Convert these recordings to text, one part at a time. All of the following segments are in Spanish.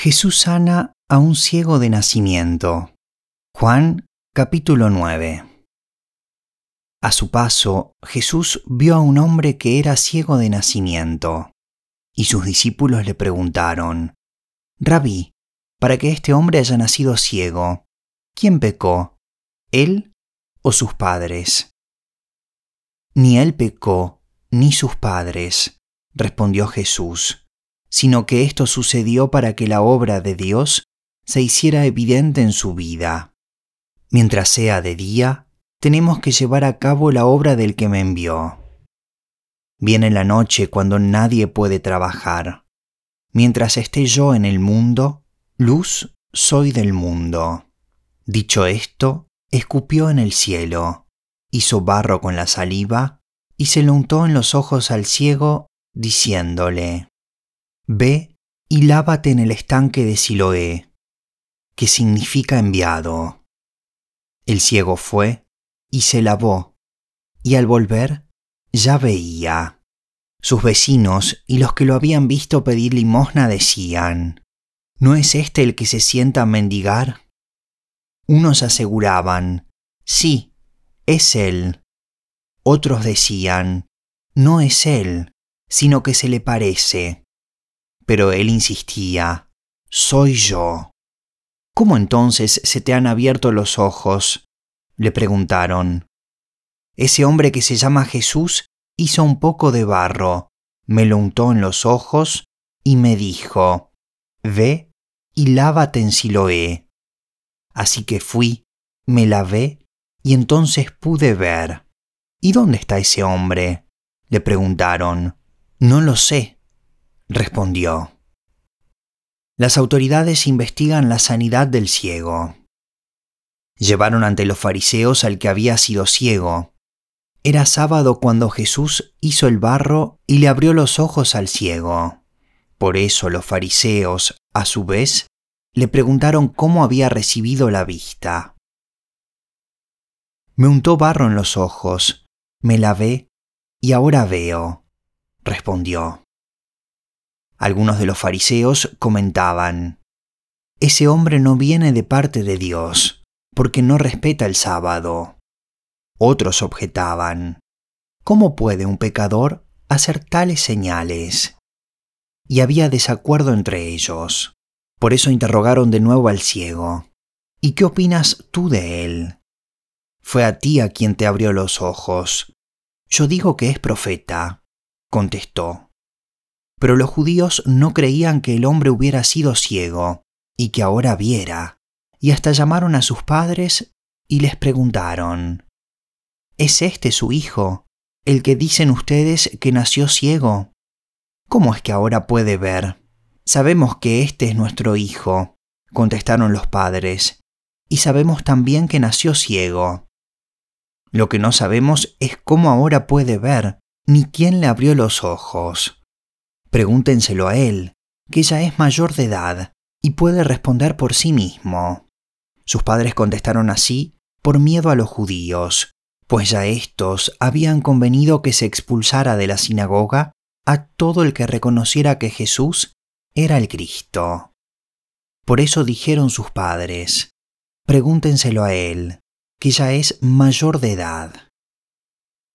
Jesús sana a un ciego de nacimiento. Juan capítulo 9. A su paso, Jesús vio a un hombre que era ciego de nacimiento, y sus discípulos le preguntaron, Rabí, para que este hombre haya nacido ciego, ¿quién pecó, él o sus padres? Ni él pecó, ni sus padres, respondió Jesús sino que esto sucedió para que la obra de Dios se hiciera evidente en su vida. Mientras sea de día, tenemos que llevar a cabo la obra del que me envió. Viene la noche cuando nadie puede trabajar. Mientras esté yo en el mundo, luz soy del mundo. Dicho esto, escupió en el cielo, hizo barro con la saliva y se lo untó en los ojos al ciego, diciéndole, Ve y lávate en el estanque de Siloé, que significa enviado. El ciego fue y se lavó, y al volver ya veía. Sus vecinos y los que lo habían visto pedir limosna decían, ¿no es este el que se sienta a mendigar? Unos aseguraban, sí, es él. Otros decían, no es él, sino que se le parece pero él insistía, soy yo. ¿Cómo entonces se te han abierto los ojos? le preguntaron. Ese hombre que se llama Jesús hizo un poco de barro, me lo untó en los ojos y me dijo, Ve y lávate en Siloé. Así que fui, me lavé y entonces pude ver. ¿Y dónde está ese hombre? le preguntaron. No lo sé, respondió. Las autoridades investigan la sanidad del ciego. Llevaron ante los fariseos al que había sido ciego. Era sábado cuando Jesús hizo el barro y le abrió los ojos al ciego. Por eso los fariseos, a su vez, le preguntaron cómo había recibido la vista. Me untó barro en los ojos, me lavé y ahora veo, respondió. Algunos de los fariseos comentaban, Ese hombre no viene de parte de Dios, porque no respeta el sábado. Otros objetaban, ¿cómo puede un pecador hacer tales señales? Y había desacuerdo entre ellos. Por eso interrogaron de nuevo al ciego, ¿y qué opinas tú de él? Fue a ti a quien te abrió los ojos. Yo digo que es profeta, contestó. Pero los judíos no creían que el hombre hubiera sido ciego y que ahora viera, y hasta llamaron a sus padres y les preguntaron, ¿Es este su hijo, el que dicen ustedes que nació ciego? ¿Cómo es que ahora puede ver? Sabemos que este es nuestro hijo, contestaron los padres, y sabemos también que nació ciego. Lo que no sabemos es cómo ahora puede ver, ni quién le abrió los ojos. Pregúntenselo a él, que ya es mayor de edad y puede responder por sí mismo. Sus padres contestaron así por miedo a los judíos, pues ya éstos habían convenido que se expulsara de la sinagoga a todo el que reconociera que Jesús era el Cristo. Por eso dijeron sus padres, pregúntenselo a él, que ya es mayor de edad.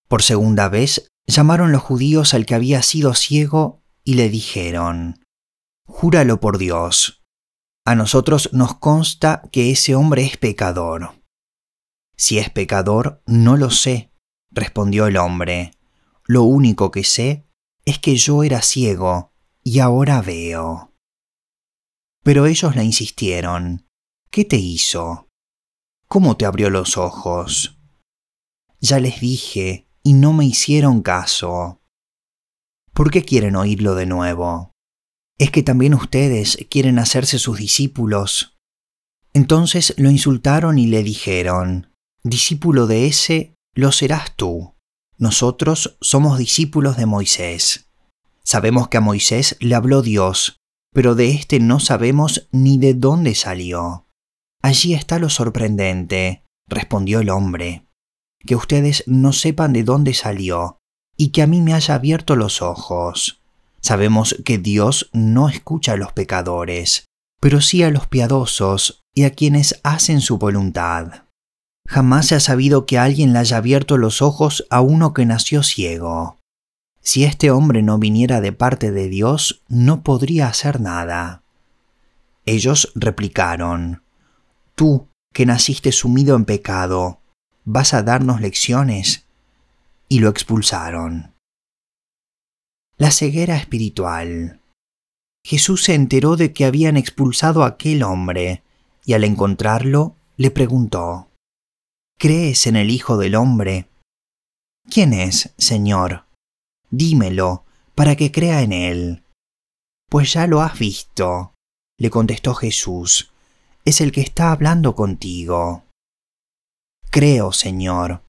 Por segunda vez llamaron los judíos al que había sido ciego y le dijeron, Júralo por Dios, a nosotros nos consta que ese hombre es pecador. Si es pecador, no lo sé, respondió el hombre. Lo único que sé es que yo era ciego y ahora veo. Pero ellos le insistieron, ¿qué te hizo? ¿Cómo te abrió los ojos? Ya les dije y no me hicieron caso. ¿Por qué quieren oírlo de nuevo? ¿Es que también ustedes quieren hacerse sus discípulos? Entonces lo insultaron y le dijeron, Discípulo de ese, lo serás tú. Nosotros somos discípulos de Moisés. Sabemos que a Moisés le habló Dios, pero de éste no sabemos ni de dónde salió. Allí está lo sorprendente, respondió el hombre, que ustedes no sepan de dónde salió y que a mí me haya abierto los ojos. Sabemos que Dios no escucha a los pecadores, pero sí a los piadosos y a quienes hacen su voluntad. Jamás se ha sabido que alguien le haya abierto los ojos a uno que nació ciego. Si este hombre no viniera de parte de Dios, no podría hacer nada. Ellos replicaron, Tú, que naciste sumido en pecado, ¿vas a darnos lecciones? Y lo expulsaron. La ceguera espiritual. Jesús se enteró de que habían expulsado a aquel hombre, y al encontrarlo, le preguntó, ¿Crees en el Hijo del Hombre? ¿Quién es, Señor? Dímelo, para que crea en él. Pues ya lo has visto, le contestó Jesús, es el que está hablando contigo. Creo, Señor,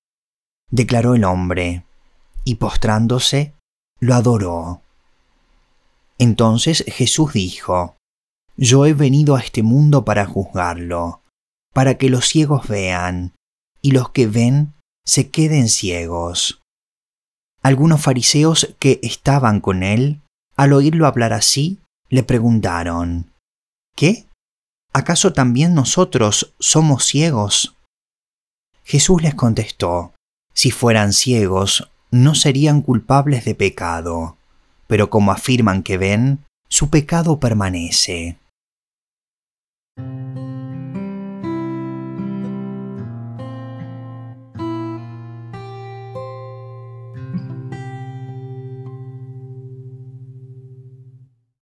declaró el hombre, y postrándose, lo adoró. Entonces Jesús dijo, Yo he venido a este mundo para juzgarlo, para que los ciegos vean, y los que ven se queden ciegos. Algunos fariseos que estaban con él, al oírlo hablar así, le preguntaron, ¿Qué? ¿Acaso también nosotros somos ciegos? Jesús les contestó, Si fueran ciegos, no serían culpables de pecado, pero como afirman que ven, su pecado permanece.